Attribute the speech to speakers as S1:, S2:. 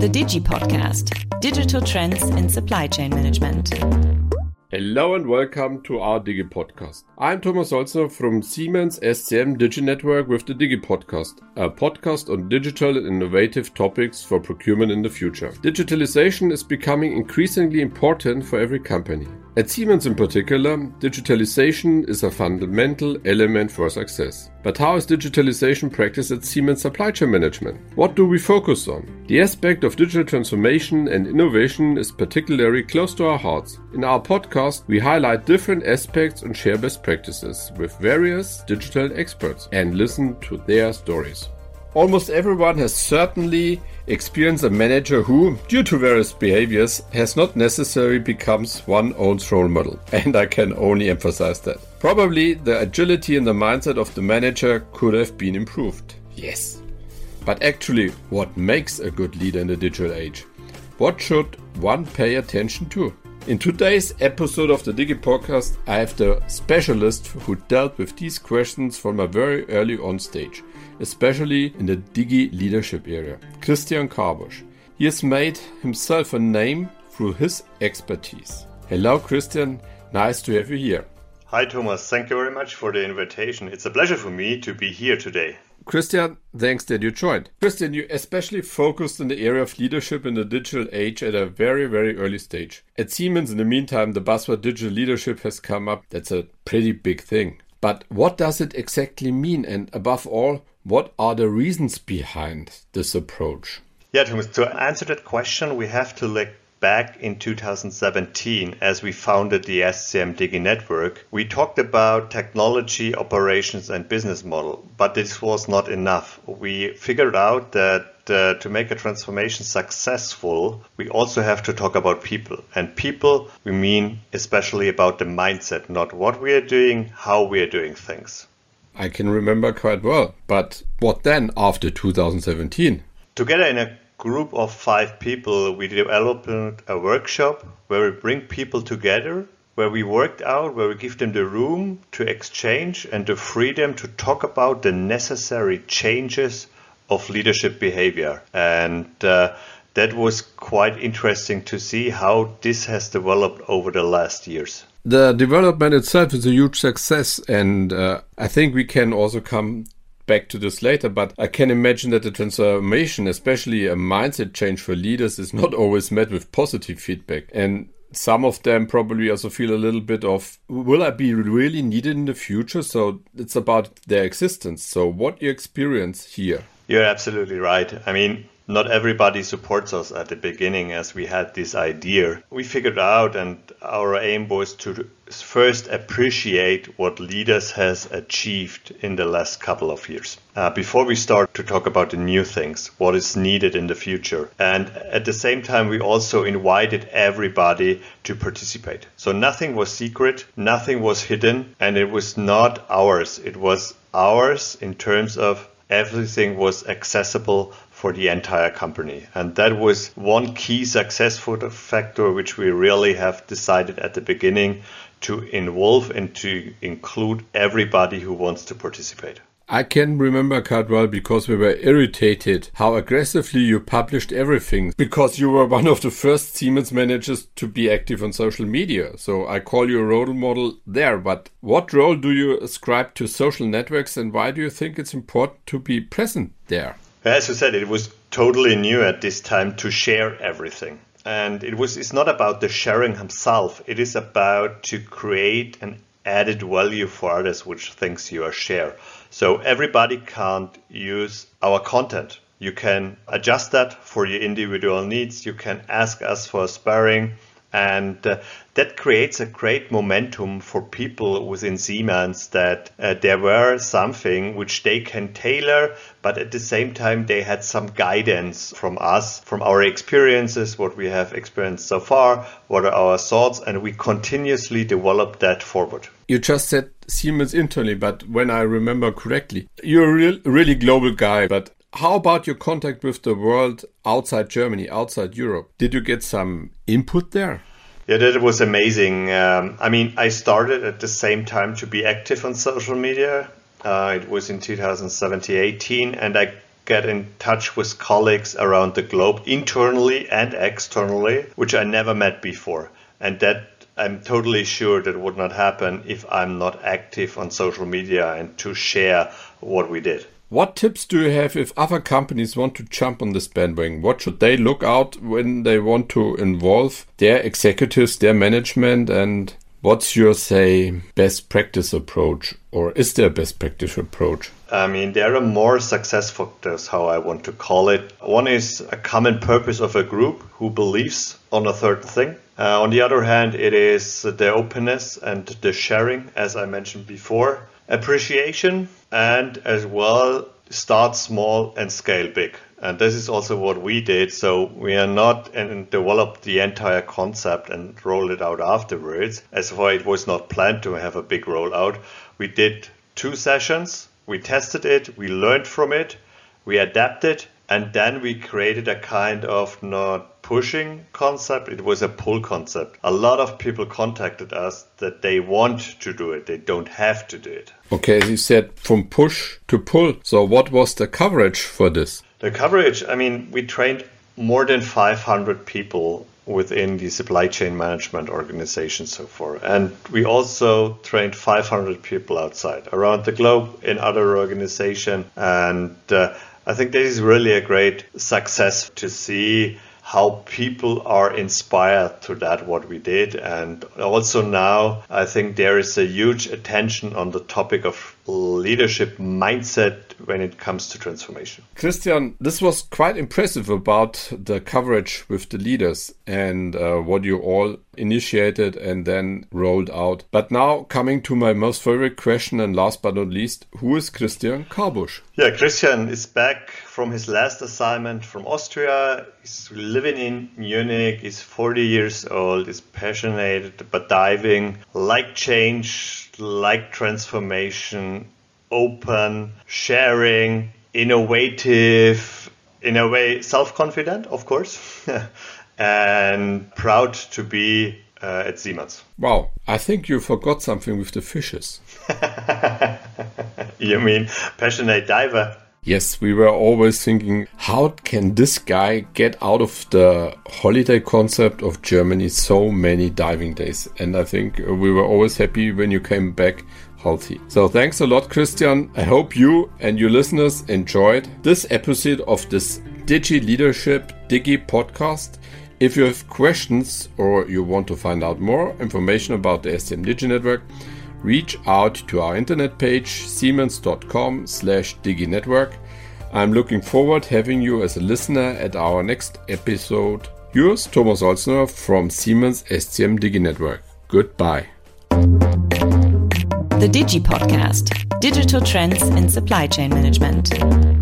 S1: The Digi Podcast Digital Trends in Supply Chain Management.
S2: Hello and welcome to our Digi Podcast. I'm Thomas Holzer from Siemens SCM Digi Network with the Digi Podcast, a podcast on digital and innovative topics for procurement in the future. Digitalization is becoming increasingly important for every company. At Siemens in particular, digitalization is a fundamental element for success. But how is digitalization practiced at Siemens Supply Chain Management? What do we focus on? The aspect of digital transformation and innovation is particularly close to our hearts. In our podcast, we highlight different aspects and share best practices with various digital experts and listen to their stories. Almost everyone has certainly experienced a manager who, due to various behaviors, has not necessarily becomes one own role model. And I can only emphasize that. Probably the agility and the mindset of the manager could have been improved. Yes. But actually, what makes a good leader in the digital age? What should one pay attention to? In today's episode of the Digi podcast, I have the specialist who dealt with these questions from a very early on stage, especially in the Digi leadership area, Christian Karbusch. He has made himself a name through his expertise. Hello, Christian. Nice to have you here.
S3: Hi, Thomas. Thank you very much for the invitation. It's a pleasure for me to be here today.
S2: Christian, thanks that you joined. Christian, you especially focused in the area of leadership in the digital age at a very, very early stage. At Siemens, in the meantime, the buzzword digital leadership has come up. That's a pretty big thing. But what does it exactly mean? And above all, what are the reasons behind this approach?
S3: Yeah, to answer that question, we have to look back in 2017 as we founded the SCM Digi network. We talked about technology, operations, and business model, but this was not enough. We figured out that uh, to make a transformation successful, we also have to talk about people. And people, we mean especially about the mindset, not what we are doing, how we are doing things.
S2: I can remember quite well. But what then after 2017?
S3: Together in a group of five people, we developed a workshop where we bring people together, where we worked out, where we give them the room to exchange and the freedom to talk about the necessary changes of leadership behavior. And uh, that was quite interesting to see how this has developed over the last years.
S2: The development itself is a huge success, and uh, I think we can also come back to this later, but I can imagine that the transformation, especially a mindset change for leaders, is not always met with positive feedback. And some of them probably also feel a little bit of will I be really needed in the future? So it's about their existence. So what you experience here?
S3: You're absolutely right. I mean, not everybody supports us at the beginning as we had this idea. We figured out and our aim was to first appreciate what leaders has achieved in the last couple of years. Uh, before we start to talk about the new things what is needed in the future. And at the same time we also invited everybody to participate. So nothing was secret nothing was hidden and it was not ours. It was ours in terms of everything was accessible for the entire company. And that was one key success factor which we really have decided at the beginning to involve and to include everybody who wants to participate.
S2: I can remember quite well because we were irritated how aggressively you published everything because you were one of the first Siemens managers to be active on social media. So I call you a role model there. But what role do you ascribe to social networks and why do you think it's important to be present there?
S3: As you said, it was totally new at this time to share everything. And it was it's not about the sharing himself. It is about to create an added value for others which things you are share. So everybody can't use our content. You can adjust that for your individual needs. You can ask us for sparring and uh, that creates a great momentum for people within Siemens that uh, there were something which they can tailor, but at the same time they had some guidance from us, from our experiences, what we have experienced so far, what are our thoughts, and we continuously develop that forward.
S2: You just said Siemens internally, but when I remember correctly, you're a real, really global guy, but how about your contact with the world outside Germany, outside Europe? Did you get some input there?
S3: Yeah, that was amazing. Um, I mean, I started at the same time to be active on social media. Uh, it was in 2017 18, and I get in touch with colleagues around the globe, internally and externally, which I never met before. And that I'm totally sure that would not happen if I'm not active on social media and to share what we did.
S2: What tips do you have if other companies want to jump on this bandwagon? What should they look out when they want to involve their executives, their management, and what's your say best practice approach, or is there a best practice approach?
S3: I mean, there are more success factors, how I want to call it. One is a common purpose of a group who believes on a third thing. Uh, on the other hand, it is the openness and the sharing, as I mentioned before, appreciation, and as well start small and scale big. And this is also what we did. So we are not and developed the entire concept and roll it out afterwards. As far it was not planned to have a big rollout. We did two sessions. We tested it. We learned from it. We adapted, and then we created a kind of not pushing concept, it was a pull concept. A lot of people contacted us that they want to do it, they don't have to do it.
S2: Okay, you said from push to pull. So, what was the coverage for this?
S3: The coverage, I mean, we trained more than 500 people within the supply chain management organization so far. And we also trained 500 people outside around the globe in other organizations. And uh, I think this is really a great success to see how people are inspired to that what we did. And also now i think there is a huge attention on the topic of leadership mindset when it comes to transformation
S2: christian this was quite impressive about the coverage with the leaders and uh, what you all initiated and then rolled out but now coming to my most favorite question and last but not least who is christian karbusch
S3: yeah christian is back from his last assignment from Austria. He's living in Munich. He's 40 years old. He's passionate about diving, like change, like transformation, open, sharing, innovative, in a way, self confident, of course, and proud to be uh, at Siemens.
S2: Wow, I think you forgot something with the fishes.
S3: you mean passionate diver?
S2: Yes, we were always thinking, how can this guy get out of the holiday concept of Germany so many diving days? And I think we were always happy when you came back healthy. So thanks a lot, Christian. I hope you and your listeners enjoyed this episode of this Digi Leadership Digi podcast. If you have questions or you want to find out more information about the SCM Digi Network, reach out to our internet page siemens.com slash diginetwork. I'm looking forward having you as a listener at our next episode. Yours, Thomas Holzner from Siemens SCM DigiNetwork. Goodbye.
S1: The Digi Podcast Digital Trends in Supply Chain Management.